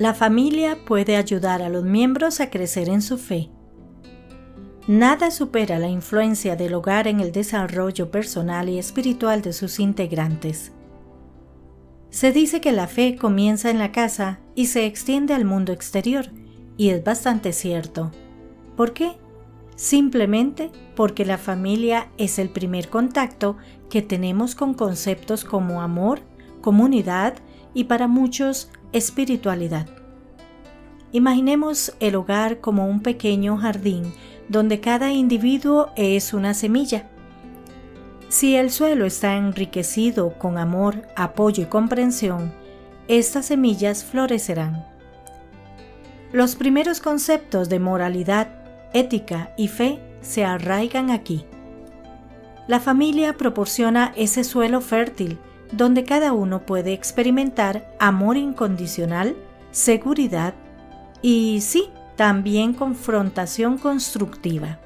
La familia puede ayudar a los miembros a crecer en su fe. Nada supera la influencia del hogar en el desarrollo personal y espiritual de sus integrantes. Se dice que la fe comienza en la casa y se extiende al mundo exterior, y es bastante cierto. ¿Por qué? Simplemente porque la familia es el primer contacto que tenemos con conceptos como amor, comunidad y para muchos espiritualidad. Imaginemos el hogar como un pequeño jardín donde cada individuo es una semilla. Si el suelo está enriquecido con amor, apoyo y comprensión, estas semillas florecerán. Los primeros conceptos de moralidad, ética y fe se arraigan aquí. La familia proporciona ese suelo fértil donde cada uno puede experimentar amor incondicional, seguridad y sí, también confrontación constructiva.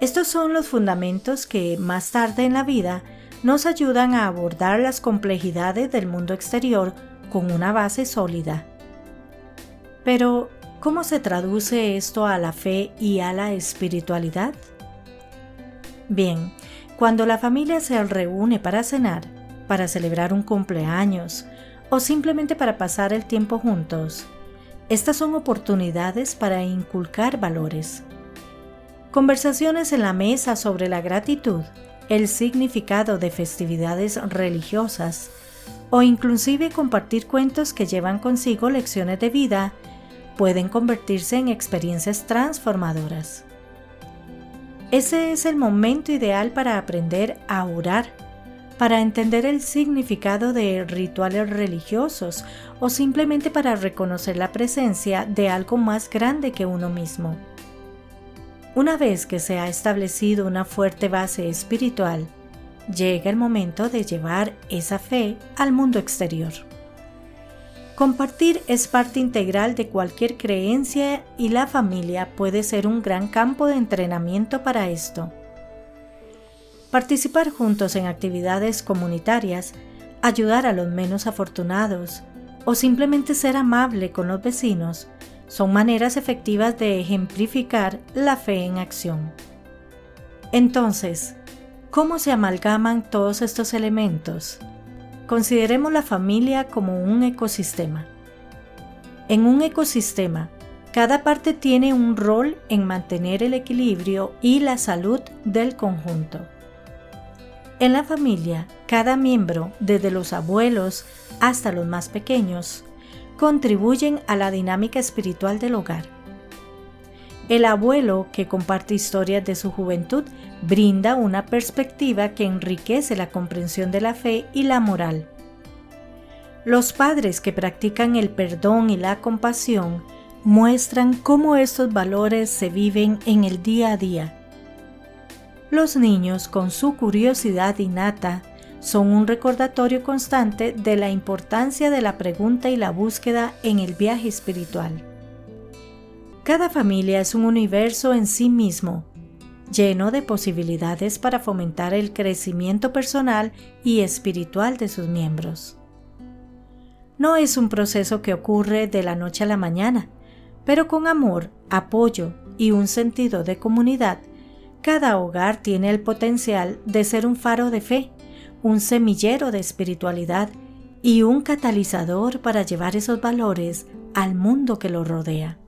Estos son los fundamentos que más tarde en la vida nos ayudan a abordar las complejidades del mundo exterior con una base sólida. Pero, ¿cómo se traduce esto a la fe y a la espiritualidad? Bien, cuando la familia se reúne para cenar, para celebrar un cumpleaños o simplemente para pasar el tiempo juntos, estas son oportunidades para inculcar valores. Conversaciones en la mesa sobre la gratitud, el significado de festividades religiosas o inclusive compartir cuentos que llevan consigo lecciones de vida pueden convertirse en experiencias transformadoras. Ese es el momento ideal para aprender a orar para entender el significado de rituales religiosos o simplemente para reconocer la presencia de algo más grande que uno mismo. Una vez que se ha establecido una fuerte base espiritual, llega el momento de llevar esa fe al mundo exterior. Compartir es parte integral de cualquier creencia y la familia puede ser un gran campo de entrenamiento para esto participar juntos en actividades comunitarias, ayudar a los menos afortunados o simplemente ser amable con los vecinos son maneras efectivas de ejemplificar la fe en acción. Entonces, ¿cómo se amalgaman todos estos elementos? Consideremos la familia como un ecosistema. En un ecosistema, cada parte tiene un rol en mantener el equilibrio y la salud del conjunto. En la familia, cada miembro, desde los abuelos hasta los más pequeños, contribuyen a la dinámica espiritual del hogar. El abuelo, que comparte historias de su juventud, brinda una perspectiva que enriquece la comprensión de la fe y la moral. Los padres que practican el perdón y la compasión muestran cómo estos valores se viven en el día a día los niños, con su curiosidad innata, son un recordatorio constante de la importancia de la pregunta y la búsqueda en el viaje espiritual. Cada familia es un universo en sí mismo, lleno de posibilidades para fomentar el crecimiento personal y espiritual de sus miembros. No es un proceso que ocurre de la noche a la mañana, pero con amor, apoyo y un sentido de comunidad cada hogar tiene el potencial de ser un faro de fe, un semillero de espiritualidad y un catalizador para llevar esos valores al mundo que lo rodea.